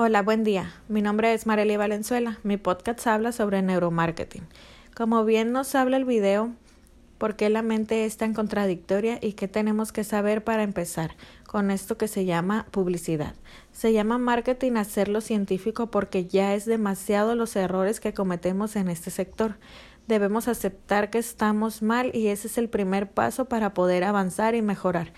Hola, buen día. Mi nombre es Marelia Valenzuela. Mi podcast habla sobre neuromarketing. Como bien nos habla el video, ¿por qué la mente es tan contradictoria y qué tenemos que saber para empezar con esto que se llama publicidad? Se llama marketing hacerlo científico porque ya es demasiado los errores que cometemos en este sector. Debemos aceptar que estamos mal y ese es el primer paso para poder avanzar y mejorar.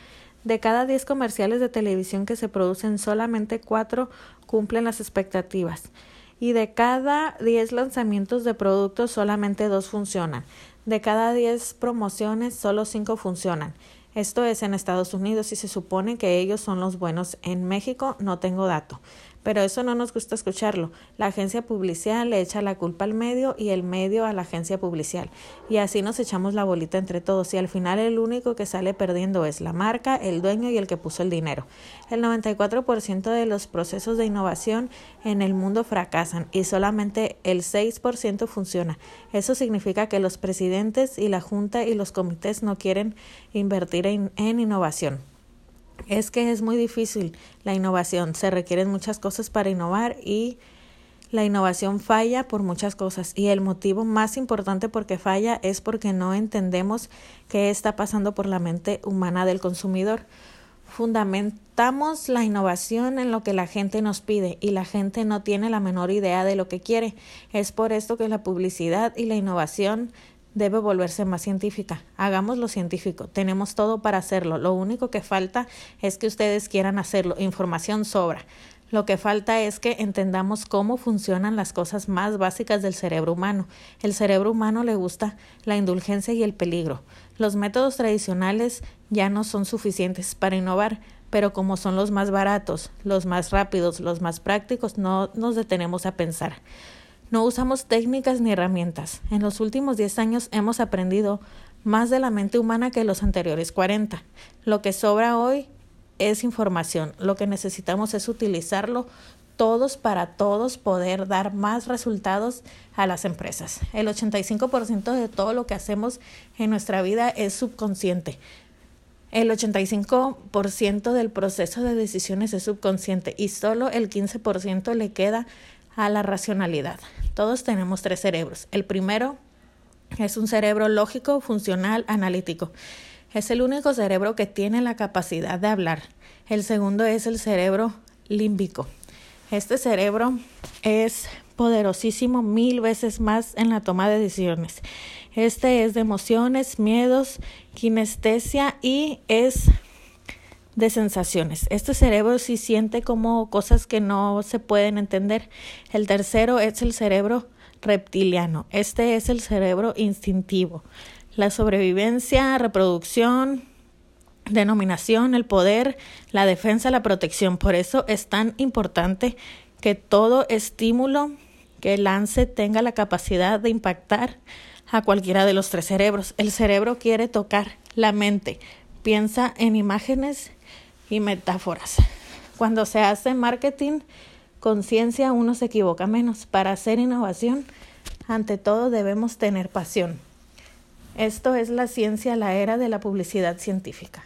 De cada 10 comerciales de televisión que se producen, solamente 4 cumplen las expectativas. Y de cada 10 lanzamientos de productos, solamente 2 funcionan. De cada 10 promociones, solo 5 funcionan. Esto es en Estados Unidos y se supone que ellos son los buenos. En México no tengo dato. Pero eso no nos gusta escucharlo. La agencia publicial le echa la culpa al medio y el medio a la agencia publicial. Y así nos echamos la bolita entre todos y al final el único que sale perdiendo es la marca, el dueño y el que puso el dinero. El 94% de los procesos de innovación en el mundo fracasan y solamente el 6% funciona. Eso significa que los presidentes y la junta y los comités no quieren invertir en, en innovación. Es que es muy difícil la innovación, se requieren muchas cosas para innovar y la innovación falla por muchas cosas y el motivo más importante por qué falla es porque no entendemos qué está pasando por la mente humana del consumidor. Fundamentamos la innovación en lo que la gente nos pide y la gente no tiene la menor idea de lo que quiere. Es por esto que la publicidad y la innovación debe volverse más científica. Hagámoslo científico. Tenemos todo para hacerlo. Lo único que falta es que ustedes quieran hacerlo. Información sobra. Lo que falta es que entendamos cómo funcionan las cosas más básicas del cerebro humano. El cerebro humano le gusta la indulgencia y el peligro. Los métodos tradicionales ya no son suficientes para innovar, pero como son los más baratos, los más rápidos, los más prácticos, no nos detenemos a pensar. No usamos técnicas ni herramientas. En los últimos 10 años hemos aprendido más de la mente humana que los anteriores 40. Lo que sobra hoy es información. Lo que necesitamos es utilizarlo todos para todos poder dar más resultados a las empresas. El 85% de todo lo que hacemos en nuestra vida es subconsciente. El 85% del proceso de decisiones es subconsciente y solo el 15% le queda a la racionalidad. Todos tenemos tres cerebros. El primero es un cerebro lógico, funcional, analítico. Es el único cerebro que tiene la capacidad de hablar. El segundo es el cerebro límbico. Este cerebro es poderosísimo mil veces más en la toma de decisiones. Este es de emociones, miedos, kinestesia y es de sensaciones. Este cerebro sí siente como cosas que no se pueden entender. El tercero es el cerebro reptiliano. Este es el cerebro instintivo. La sobrevivencia, reproducción, denominación, el poder, la defensa, la protección. Por eso es tan importante que todo estímulo que lance tenga la capacidad de impactar a cualquiera de los tres cerebros. El cerebro quiere tocar la mente, piensa en imágenes y metáforas. Cuando se hace marketing, conciencia, uno se equivoca menos. Para hacer innovación, ante todo debemos tener pasión. Esto es la ciencia, la era de la publicidad científica.